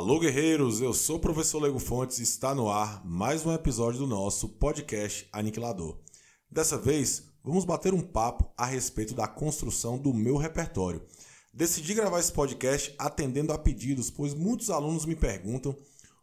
Alô, guerreiros! Eu sou o professor Lego Fontes e está no ar mais um episódio do nosso podcast Aniquilador. Dessa vez, vamos bater um papo a respeito da construção do meu repertório. Decidi gravar esse podcast atendendo a pedidos, pois muitos alunos me perguntam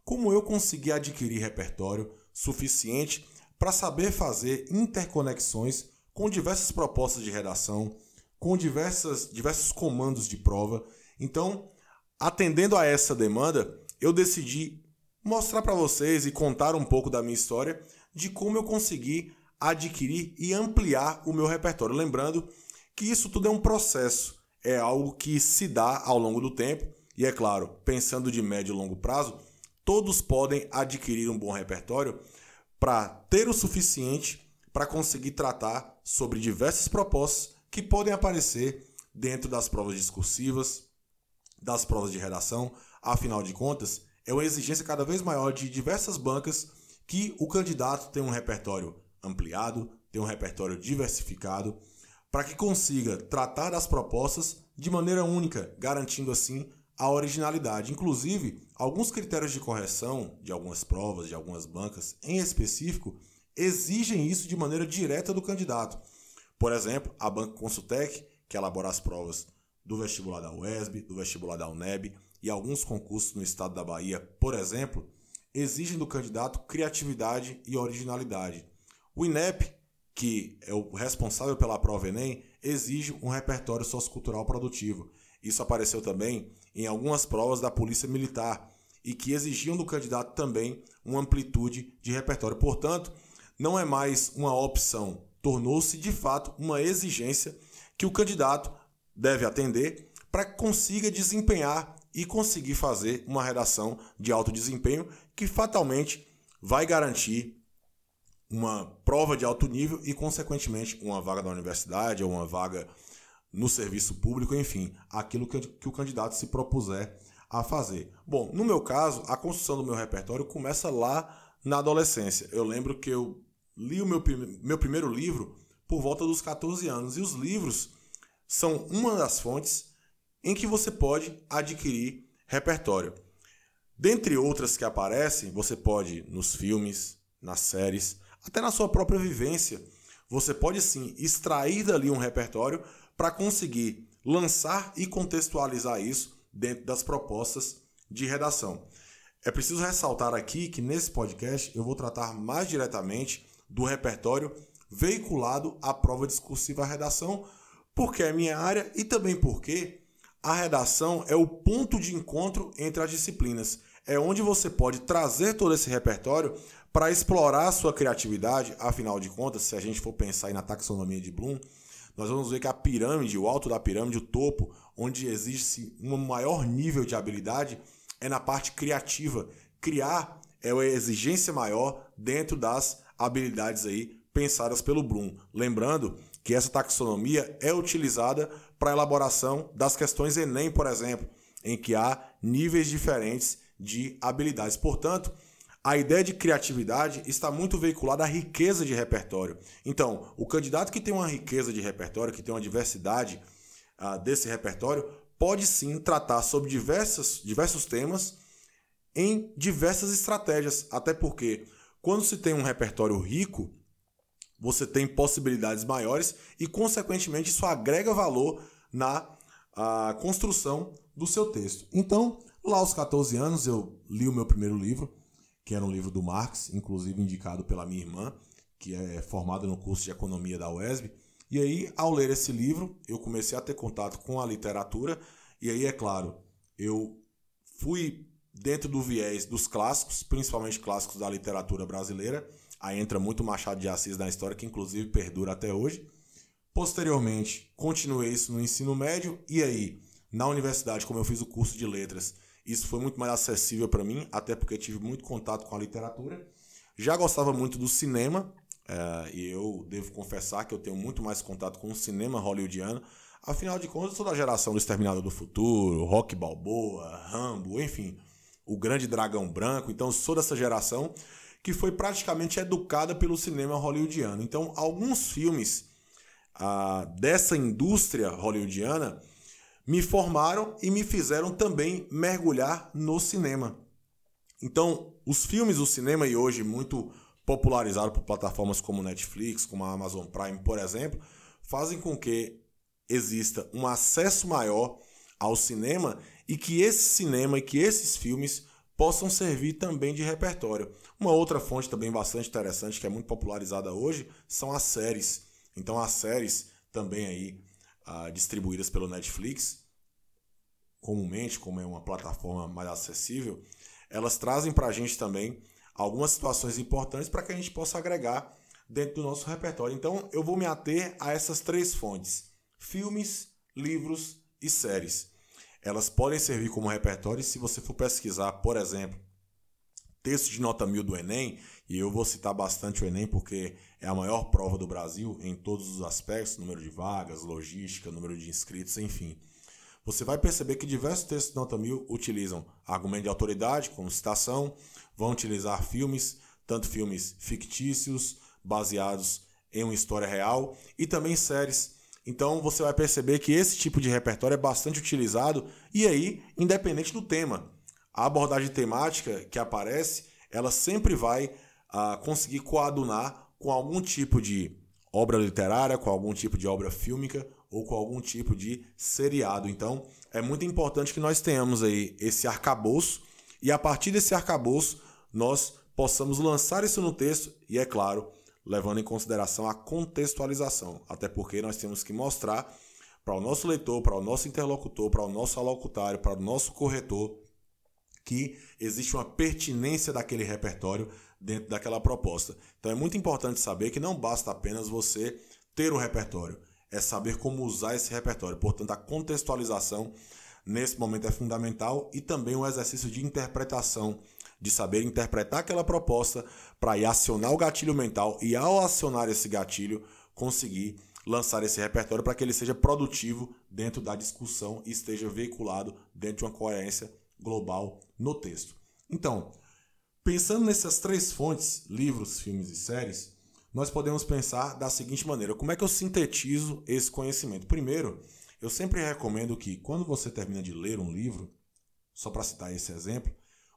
como eu consegui adquirir repertório suficiente para saber fazer interconexões com diversas propostas de redação, com diversas, diversos comandos de prova. Então, atendendo a essa demanda, eu decidi mostrar para vocês e contar um pouco da minha história de como eu consegui adquirir e ampliar o meu repertório. Lembrando que isso tudo é um processo, é algo que se dá ao longo do tempo e, é claro, pensando de médio e longo prazo, todos podem adquirir um bom repertório para ter o suficiente para conseguir tratar sobre diversas propostas que podem aparecer dentro das provas discursivas, das provas de redação. Afinal de contas, é uma exigência cada vez maior de diversas bancas que o candidato tenha um repertório ampliado, tenha um repertório diversificado, para que consiga tratar das propostas de maneira única, garantindo assim a originalidade. Inclusive, alguns critérios de correção de algumas provas, de algumas bancas em específico, exigem isso de maneira direta do candidato. Por exemplo, a Banca Consultec, que elabora as provas do vestibular da UESB, do vestibular da UNEB e alguns concursos no estado da Bahia, por exemplo, exigem do candidato criatividade e originalidade. O INEP, que é o responsável pela prova Enem, exige um repertório sociocultural produtivo. Isso apareceu também em algumas provas da Polícia Militar e que exigiam do candidato também uma amplitude de repertório. Portanto, não é mais uma opção tornou-se de fato uma exigência que o candidato deve atender para que consiga desempenhar e conseguir fazer uma redação de alto desempenho que fatalmente vai garantir uma prova de alto nível e, consequentemente, uma vaga da universidade ou uma vaga no serviço público, enfim, aquilo que, que o candidato se propuser a fazer. Bom, no meu caso, a construção do meu repertório começa lá na adolescência. Eu lembro que eu li o meu, meu primeiro livro por volta dos 14 anos. E os livros são uma das fontes em que você pode adquirir repertório. Dentre outras que aparecem, você pode nos filmes, nas séries, até na sua própria vivência, você pode sim extrair dali um repertório para conseguir lançar e contextualizar isso dentro das propostas de redação. É preciso ressaltar aqui que nesse podcast eu vou tratar mais diretamente do repertório veiculado à prova discursiva à redação, porque é minha área e também porque a redação é o ponto de encontro entre as disciplinas. É onde você pode trazer todo esse repertório para explorar a sua criatividade. Afinal de contas, se a gente for pensar na taxonomia de Bloom, nós vamos ver que a pirâmide, o alto da pirâmide, o topo, onde existe um maior nível de habilidade, é na parte criativa. Criar é uma exigência maior dentro das habilidades aí pensadas pelo Bloom. Lembrando que essa taxonomia é utilizada para a elaboração das questões Enem, por exemplo, em que há níveis diferentes de habilidades. Portanto, a ideia de criatividade está muito veiculada à riqueza de repertório. Então, o candidato que tem uma riqueza de repertório, que tem uma diversidade uh, desse repertório, pode sim tratar sobre diversos temas em diversas estratégias, até porque quando se tem um repertório rico, você tem possibilidades maiores e, consequentemente, isso agrega valor na a, construção do seu texto. Então, lá aos 14 anos, eu li o meu primeiro livro, que era um livro do Marx, inclusive indicado pela minha irmã, que é formada no curso de Economia da UESB. E aí, ao ler esse livro, eu comecei a ter contato com a literatura, e aí, é claro, eu fui dentro do viés dos clássicos, principalmente clássicos da literatura brasileira. Aí entra muito Machado de Assis na história, que inclusive perdura até hoje. Posteriormente, continuei isso no ensino médio e aí, na universidade, como eu fiz o curso de letras, isso foi muito mais acessível para mim, até porque tive muito contato com a literatura. Já gostava muito do cinema, é, e eu devo confessar que eu tenho muito mais contato com o cinema hollywoodiano. Afinal de contas, sou da geração do Exterminador do Futuro, Rock Balboa, Rambo, enfim o Grande Dragão Branco. Então, sou dessa geração que foi praticamente educada pelo cinema hollywoodiano. Então, alguns filmes ah, dessa indústria hollywoodiana me formaram e me fizeram também mergulhar no cinema. Então, os filmes, o cinema e hoje muito popularizado por plataformas como Netflix, como a Amazon Prime, por exemplo, fazem com que exista um acesso maior ao cinema e que esse cinema e que esses filmes possam servir também de repertório. Uma outra fonte também bastante interessante, que é muito popularizada hoje, são as séries. Então, as séries também aí ah, distribuídas pelo Netflix, comumente, como é uma plataforma mais acessível, elas trazem para a gente também algumas situações importantes para que a gente possa agregar dentro do nosso repertório. Então, eu vou me ater a essas três fontes: filmes, livros e séries. Elas podem servir como repertório se você for pesquisar, por exemplo, texto de nota mil do Enem, e eu vou citar bastante o Enem porque é a maior prova do Brasil em todos os aspectos, número de vagas, logística, número de inscritos, enfim. Você vai perceber que diversos textos de nota mil utilizam argumento de autoridade, como citação, vão utilizar filmes, tanto filmes fictícios, baseados em uma história real, e também séries então você vai perceber que esse tipo de repertório é bastante utilizado e aí, independente do tema, a abordagem temática que aparece, ela sempre vai ah, conseguir coadunar com algum tipo de obra literária, com algum tipo de obra fílmica ou com algum tipo de seriado. Então, é muito importante que nós tenhamos aí esse arcabouço e a partir desse arcabouço nós possamos lançar isso no texto e, é claro, levando em consideração a contextualização, até porque nós temos que mostrar para o nosso leitor, para o nosso interlocutor, para o nosso alocutário, para o nosso corretor, que existe uma pertinência daquele repertório dentro daquela proposta. Então é muito importante saber que não basta apenas você ter o repertório, é saber como usar esse repertório. Portanto, a contextualização nesse momento é fundamental e também o exercício de interpretação de saber interpretar aquela proposta para ir acionar o gatilho mental e, ao acionar esse gatilho, conseguir lançar esse repertório para que ele seja produtivo dentro da discussão e esteja veiculado dentro de uma coerência global no texto. Então, pensando nessas três fontes, livros, filmes e séries, nós podemos pensar da seguinte maneira: como é que eu sintetizo esse conhecimento? Primeiro, eu sempre recomendo que quando você termina de ler um livro, só para citar esse exemplo,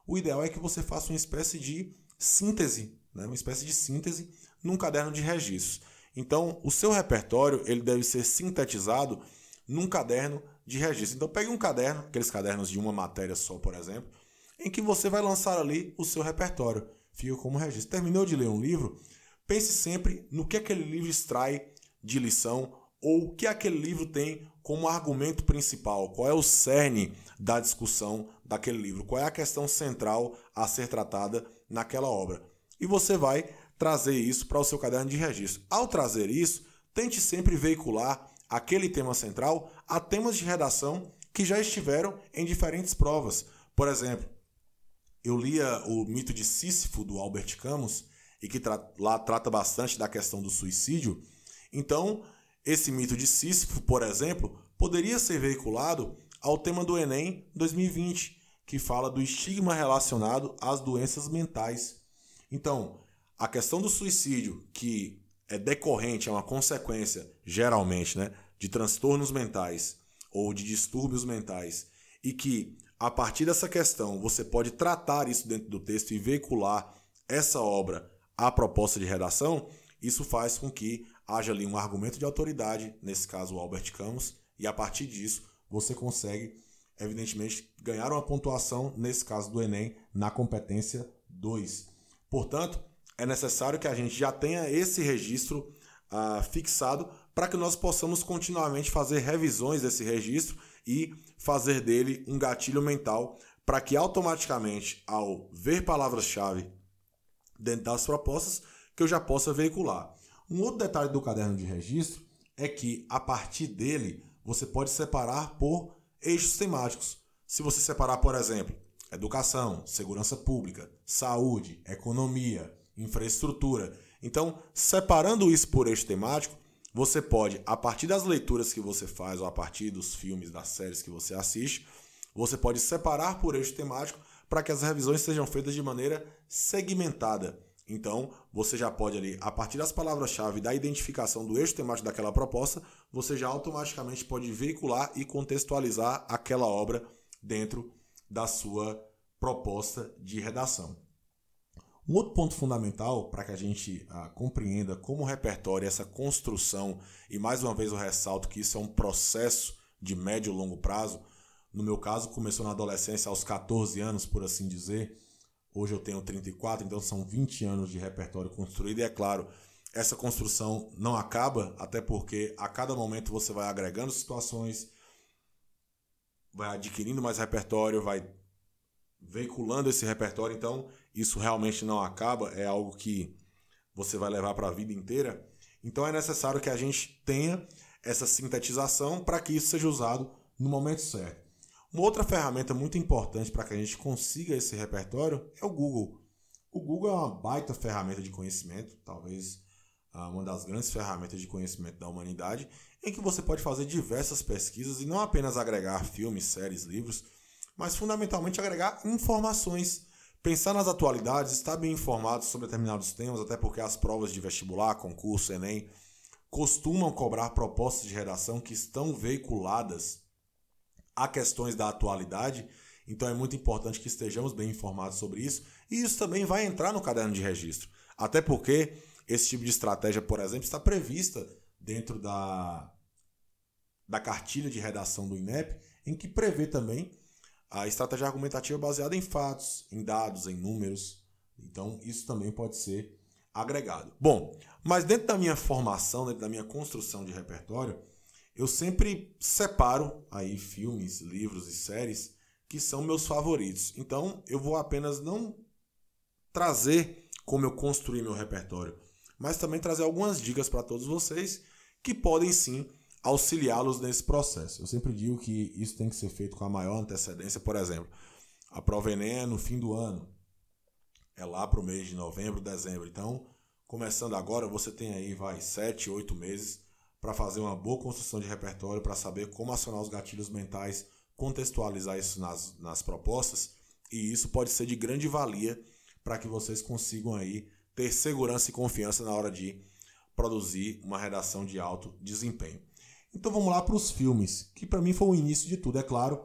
o ideal é que você faça uma espécie de síntese, né? uma espécie de síntese num caderno de registros. Então, o seu repertório ele deve ser sintetizado num caderno de registro. Então, pegue um caderno, aqueles cadernos de uma matéria só, por exemplo, em que você vai lançar ali o seu repertório. Fica como registro. Terminou de ler um livro, pense sempre no que aquele livro extrai de lição ou o que aquele livro tem como argumento principal, qual é o cerne da discussão daquele livro, qual é a questão central a ser tratada naquela obra. E você vai trazer isso para o seu caderno de registro. Ao trazer isso, tente sempre veicular aquele tema central a temas de redação que já estiveram em diferentes provas. Por exemplo, eu lia o mito de Sísifo do Albert Camus e que tra lá trata bastante da questão do suicídio. Então, esse mito de Sísifo, por exemplo, poderia ser veiculado ao tema do Enem 2020, que fala do estigma relacionado às doenças mentais. Então, a questão do suicídio, que é decorrente, é uma consequência, geralmente, né, de transtornos mentais ou de distúrbios mentais, e que a partir dessa questão você pode tratar isso dentro do texto e veicular essa obra à proposta de redação, isso faz com que haja ali um argumento de autoridade, nesse caso o Albert Camus, e a partir disso você consegue, evidentemente, ganhar uma pontuação, nesse caso do Enem, na competência 2. Portanto, é necessário que a gente já tenha esse registro ah, fixado para que nós possamos continuamente fazer revisões desse registro e fazer dele um gatilho mental para que automaticamente, ao ver palavras-chave dentro das propostas, que eu já possa veicular. Um outro detalhe do caderno de registro é que, a partir dele, você pode separar por eixos temáticos. Se você separar, por exemplo, educação, segurança pública, saúde, economia, infraestrutura. Então, separando isso por eixo temático, você pode, a partir das leituras que você faz ou a partir dos filmes, das séries que você assiste, você pode separar por eixo temático para que as revisões sejam feitas de maneira segmentada. Então, você já pode ali, a partir das palavras-chave da identificação do eixo temático daquela proposta, você já automaticamente pode veicular e contextualizar aquela obra dentro da sua proposta de redação. Um outro ponto fundamental para que a gente ah, compreenda como o repertório, essa construção, e mais uma vez eu ressalto que isso é um processo de médio e longo prazo. No meu caso, começou na adolescência aos 14 anos, por assim dizer. Hoje eu tenho 34, então são 20 anos de repertório construído. E é claro, essa construção não acaba, até porque a cada momento você vai agregando situações, vai adquirindo mais repertório, vai veiculando esse repertório. Então, isso realmente não acaba, é algo que você vai levar para a vida inteira. Então, é necessário que a gente tenha essa sintetização para que isso seja usado no momento certo. Uma outra ferramenta muito importante para que a gente consiga esse repertório é o Google. O Google é uma baita ferramenta de conhecimento, talvez ah, uma das grandes ferramentas de conhecimento da humanidade, em que você pode fazer diversas pesquisas e não apenas agregar filmes, séries, livros, mas fundamentalmente agregar informações. Pensar nas atualidades, estar bem informado sobre determinados temas, até porque as provas de vestibular, concurso, Enem, costumam cobrar propostas de redação que estão veiculadas a questões da atualidade. Então é muito importante que estejamos bem informados sobre isso. E isso também vai entrar no caderno de registro. Até porque esse tipo de estratégia, por exemplo, está prevista dentro da, da cartilha de redação do INEP, em que prevê também a estratégia argumentativa baseada em fatos, em dados, em números. Então, isso também pode ser agregado. Bom, mas dentro da minha formação, dentro da minha construção de repertório, eu sempre separo aí filmes, livros e séries que são meus favoritos. Então, eu vou apenas não trazer como eu construí meu repertório, mas também trazer algumas dicas para todos vocês que podem sim auxiliá-los nesse processo. Eu sempre digo que isso tem que ser feito com a maior antecedência. Por exemplo, a prova Enem é no fim do ano, é lá para o mês de novembro, dezembro. Então, começando agora, você tem aí, vai, sete, oito meses para fazer uma boa construção de repertório, para saber como acionar os gatilhos mentais, contextualizar isso nas, nas propostas, e isso pode ser de grande valia para que vocês consigam aí ter segurança e confiança na hora de produzir uma redação de alto desempenho. Então vamos lá para os filmes, que para mim foi o início de tudo. É claro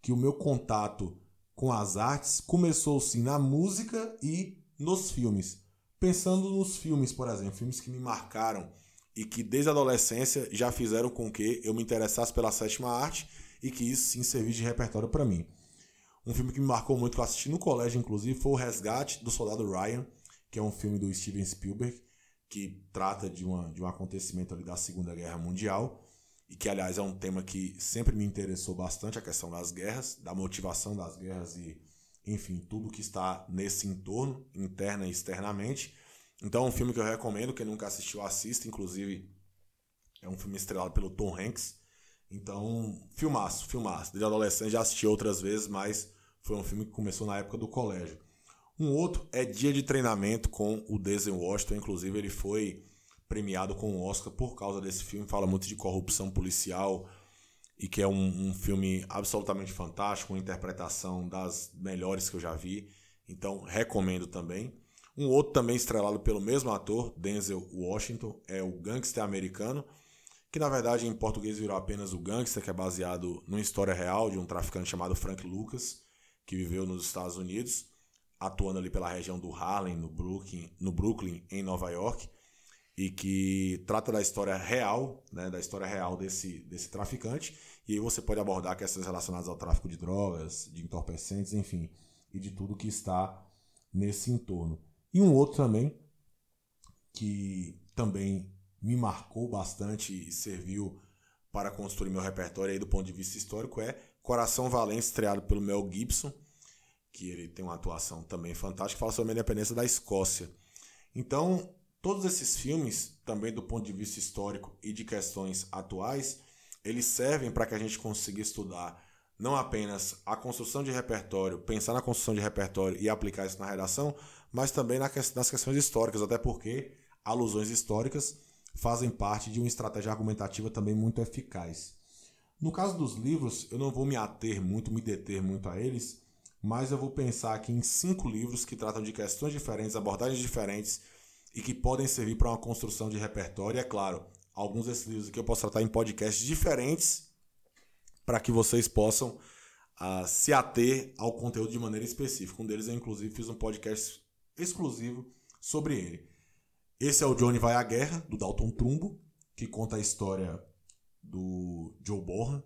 que o meu contato com as artes começou sim na música e nos filmes. Pensando nos filmes, por exemplo, filmes que me marcaram e que desde a adolescência já fizeram com que eu me interessasse pela sétima arte e que isso sim servisse de repertório para mim. Um filme que me marcou muito, que eu assisti no colégio, inclusive, foi O Resgate do Soldado Ryan, que é um filme do Steven Spielberg, que trata de, uma, de um acontecimento ali da Segunda Guerra Mundial e que, aliás, é um tema que sempre me interessou bastante, a questão das guerras, da motivação das guerras e, enfim, tudo que está nesse entorno, interna e externamente. Então, é um filme que eu recomendo, quem nunca assistiu, assista, inclusive é um filme estrelado pelo Tom Hanks. Então, filmaço, filmaço. Desde adolescente já assisti outras vezes, mas foi um filme que começou na época do colégio. Um outro é Dia de Treinamento com o Denzel Washington, inclusive ele foi premiado com o Oscar por causa desse filme. Fala muito de corrupção policial e que é um, um, filme absolutamente fantástico, uma interpretação das melhores que eu já vi. Então, recomendo também. Um outro também estrelado pelo mesmo ator, Denzel Washington, é o Gangster Americano, que na verdade em português virou apenas o Gangster, que é baseado numa história real de um traficante chamado Frank Lucas, que viveu nos Estados Unidos, atuando ali pela região do Harlem, no Brooklyn, no Brooklyn em Nova York e que trata da história real, né, da história real desse, desse traficante. E aí você pode abordar questões relacionadas ao tráfico de drogas, de entorpecentes, enfim, e de tudo que está nesse entorno. E um outro também, que também me marcou bastante e serviu para construir meu repertório aí do ponto de vista histórico é Coração Valente, estreado pelo Mel Gibson, que ele tem uma atuação também fantástica, fala sobre a independência da Escócia. Então, Todos esses filmes, também do ponto de vista histórico e de questões atuais, eles servem para que a gente consiga estudar não apenas a construção de repertório, pensar na construção de repertório e aplicar isso na redação, mas também nas questões históricas, até porque alusões históricas fazem parte de uma estratégia argumentativa também muito eficaz. No caso dos livros, eu não vou me ater muito, me deter muito a eles, mas eu vou pensar aqui em cinco livros que tratam de questões diferentes, abordagens diferentes e que podem servir para uma construção de repertório. E é claro, alguns desses livros aqui eu posso tratar em podcasts diferentes para que vocês possam uh, se ater ao conteúdo de maneira específica. Um deles eu, inclusive, fiz um podcast exclusivo sobre ele. Esse é o Johnny Vai à Guerra, do Dalton Trumbo, que conta a história do Joe Bohan,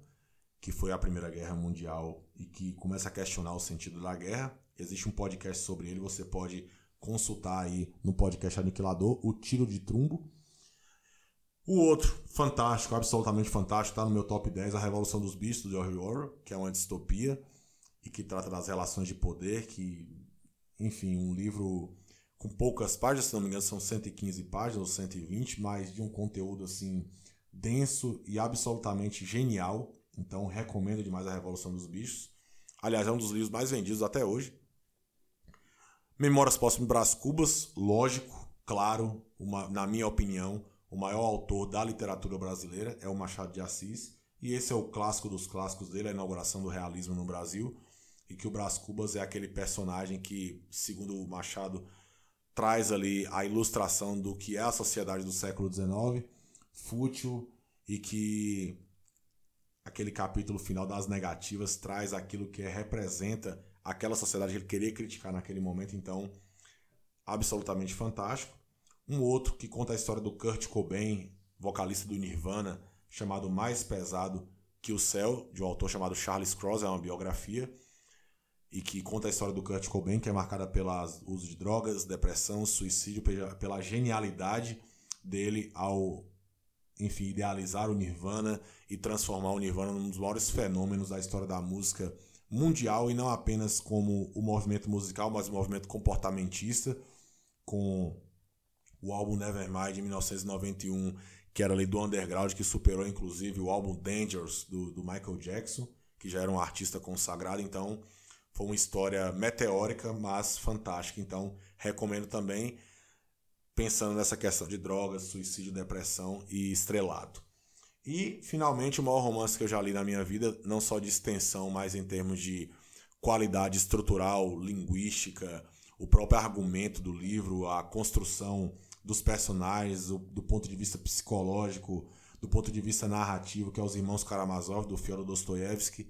que foi a Primeira Guerra Mundial e que começa a questionar o sentido da guerra. Existe um podcast sobre ele, você pode consultar aí no podcast Aniquilador, O Tiro de Trumbo. O outro, fantástico, absolutamente fantástico, está no meu top 10, A Revolução dos Bichos, do George Orwell, que é uma distopia e que trata das relações de poder, que, enfim, um livro com poucas páginas, se não me engano são 115 páginas ou 120, mas de um conteúdo assim denso e absolutamente genial. Então recomendo demais a Revolução dos Bichos. Aliás, é um dos livros mais vendidos até hoje. Memórias Póstumas Brás Cubas, lógico, claro, uma, na minha opinião, o maior autor da literatura brasileira é o Machado de Assis. E esse é o clássico dos clássicos dele, a inauguração do realismo no Brasil. E que o Brás Cubas é aquele personagem que, segundo o Machado, traz ali a ilustração do que é a sociedade do século XIX, fútil e que aquele capítulo final das negativas traz aquilo que representa aquela sociedade que ele queria criticar naquele momento, então absolutamente fantástico. Um outro que conta a história do Kurt Cobain, vocalista do Nirvana, chamado Mais Pesado que o Céu, de um autor chamado Charles Cross, é uma biografia, e que conta a história do Kurt Cobain, que é marcada pelo uso de drogas, depressão, suicídio, pela genialidade dele ao enfim, idealizar o Nirvana e transformar o Nirvana num dos maiores fenômenos da história da música mundial e não apenas como o movimento musical, mas o movimento comportamentista, com o álbum Nevermind de 1991, que era ali do underground, que superou inclusive o álbum Dangerous do, do Michael Jackson, que já era um artista consagrado, então foi uma história meteórica, mas fantástica. Então, recomendo também pensando nessa questão de drogas, suicídio, depressão e estrelado. E, finalmente, o maior romance que eu já li na minha vida, não só de extensão, mas em termos de qualidade estrutural, linguística, o próprio argumento do livro, a construção dos personagens, do ponto de vista psicológico, do ponto de vista narrativo, que é Os Irmãos Karamazov, do Fyodor Dostoevsky,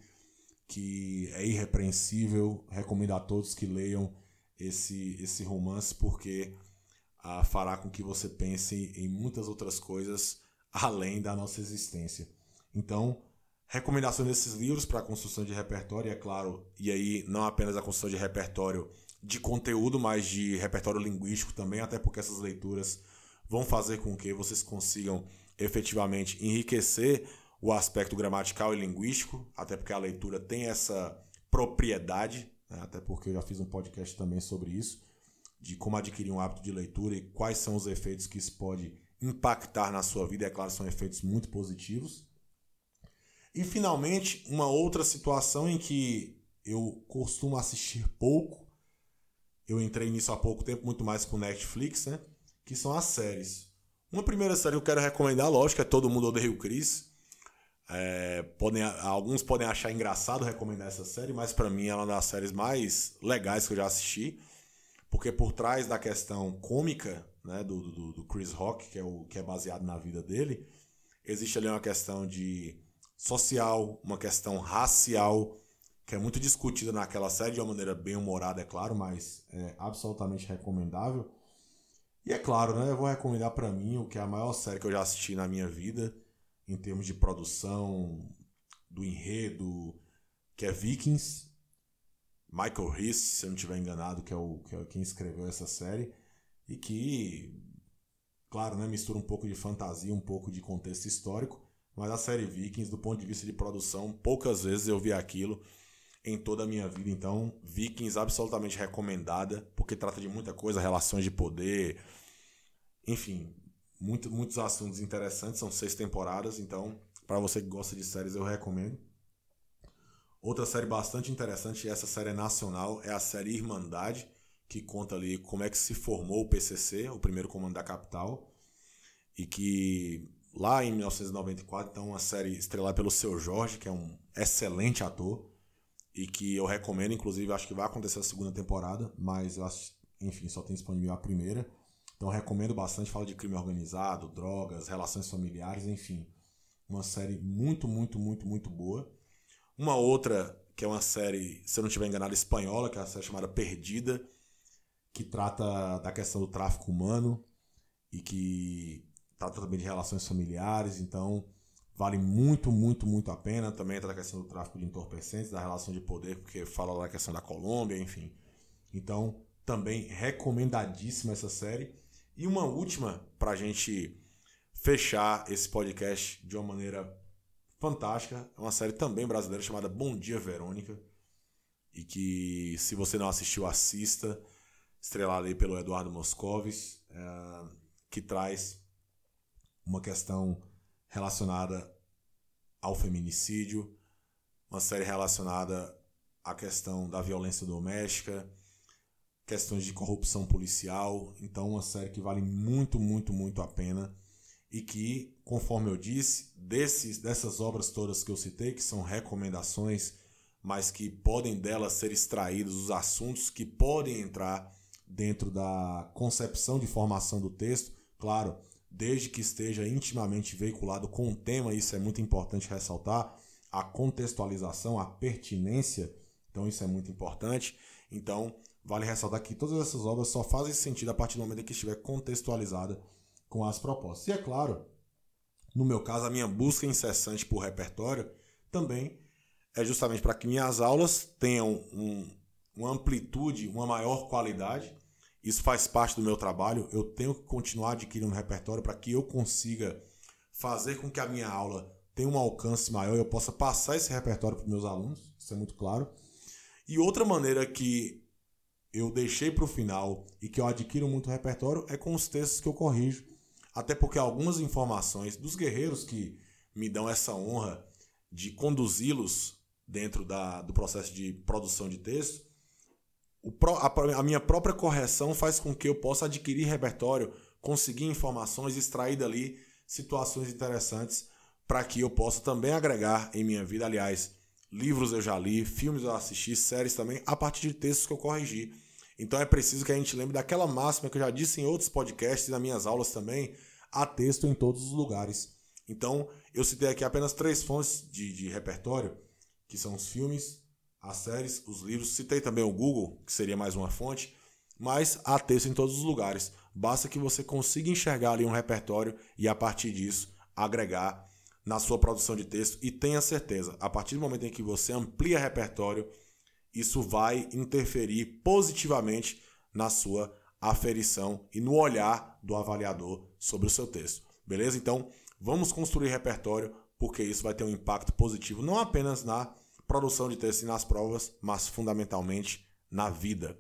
que é irrepreensível. Recomendo a todos que leiam esse, esse romance, porque uh, fará com que você pense em muitas outras coisas além da nossa existência. Então, recomendação desses livros para a construção de repertório, é claro, e aí não apenas a construção de repertório de conteúdo, mas de repertório linguístico também, até porque essas leituras vão fazer com que vocês consigam efetivamente enriquecer o aspecto gramatical e linguístico, até porque a leitura tem essa propriedade, né? até porque eu já fiz um podcast também sobre isso de como adquirir um hábito de leitura e quais são os efeitos que isso pode impactar na sua vida. É claro, são efeitos muito positivos. E finalmente, uma outra situação em que eu costumo assistir pouco, eu entrei nisso há pouco tempo, muito mais com Netflix, né? Que são as séries. Uma primeira série que eu quero recomendar, lógico, é Todo Mundo Odeia o Chris. É, podem, alguns podem achar engraçado recomendar essa série, mas para mim ela é uma das séries mais legais que eu já assisti. Porque por trás da questão cômica né, do, do, do, Chris Rock, que é, o, que é baseado na vida dele, existe ali uma questão de social, uma questão racial, que é muito discutida naquela série de uma maneira bem humorada, é claro, mas é absolutamente recomendável. E é claro, né, eu vou recomendar para mim o que é a maior série que eu já assisti na minha vida, em termos de produção, do enredo, que é Vikings, Michael Reese, se eu não estiver enganado, que é, o, que é quem escreveu essa série, e que, claro, né, mistura um pouco de fantasia, um pouco de contexto histórico, mas a série Vikings, do ponto de vista de produção, poucas vezes eu vi aquilo em toda a minha vida. Então, Vikings absolutamente recomendada, porque trata de muita coisa, relações de poder, enfim, muito, muitos assuntos interessantes. São seis temporadas, então, para você que gosta de séries, eu recomendo. Outra série bastante interessante, e essa série é nacional, é a série Irmandade, que conta ali como é que se formou o PCC, o primeiro comando da capital, e que lá em 1994, então uma série estrelada pelo Seu Jorge, que é um excelente ator, e que eu recomendo, inclusive, acho que vai acontecer a segunda temporada, mas acho, enfim, só tem disponível a primeira. Então recomendo bastante, fala de crime organizado, drogas, relações familiares, enfim. Uma série muito, muito, muito, muito boa. Uma outra, que é uma série, se eu não estiver enganado, espanhola, que é a série chamada Perdida, que trata da questão do tráfico humano e que trata também de relações familiares, então vale muito, muito, muito a pena. Também entra a questão do tráfico de entorpecentes, da relação de poder, porque fala da questão da Colômbia, enfim. Então, também recomendadíssima essa série. E uma última para a gente fechar esse podcast de uma maneira fantástica. É uma série também brasileira chamada Bom Dia Verônica. E que, se você não assistiu, assista. Estrelada aí pelo Eduardo Moscovis, é, que traz uma questão relacionada ao feminicídio, uma série relacionada à questão da violência doméstica, questões de corrupção policial. Então, uma série que vale muito, muito, muito a pena e que, conforme eu disse, desses, dessas obras todas que eu citei, que são recomendações, mas que podem delas ser extraídos os assuntos que podem entrar dentro da concepção de formação do texto, claro, desde que esteja intimamente veiculado com o tema, isso é muito importante ressaltar, a contextualização, a pertinência, então isso é muito importante. Então, vale ressaltar que todas essas obras só fazem sentido a partir do momento em que estiver contextualizada com as propostas. E é claro, no meu caso, a minha busca incessante por repertório também é justamente para que minhas aulas tenham um, uma amplitude, uma maior qualidade isso faz parte do meu trabalho. Eu tenho que continuar adquirindo repertório para que eu consiga fazer com que a minha aula tenha um alcance maior e eu possa passar esse repertório para os meus alunos. Isso é muito claro. E outra maneira que eu deixei para o final e que eu adquiro muito repertório é com os textos que eu corrijo. Até porque algumas informações dos guerreiros que me dão essa honra de conduzi-los dentro da, do processo de produção de texto a minha própria correção faz com que eu possa adquirir repertório, conseguir informações, extrair dali situações interessantes para que eu possa também agregar em minha vida. Aliás, livros eu já li, filmes eu assisti, séries também, a partir de textos que eu corrigi. Então é preciso que a gente lembre daquela máxima que eu já disse em outros podcasts e nas minhas aulas também: há texto em todos os lugares. Então, eu citei aqui apenas três fontes de, de repertório, que são os filmes, as séries, os livros. Citei também o Google, que seria mais uma fonte, mas há texto em todos os lugares. Basta que você consiga enxergar ali um repertório e a partir disso agregar na sua produção de texto e tenha certeza, a partir do momento em que você amplia repertório, isso vai interferir positivamente na sua aferição e no olhar do avaliador sobre o seu texto. Beleza? Então, vamos construir repertório porque isso vai ter um impacto positivo não apenas na produção de texto nas provas, mas fundamentalmente na vida.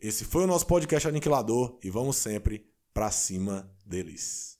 Esse foi o nosso podcast Aniquilador e vamos sempre para cima deles.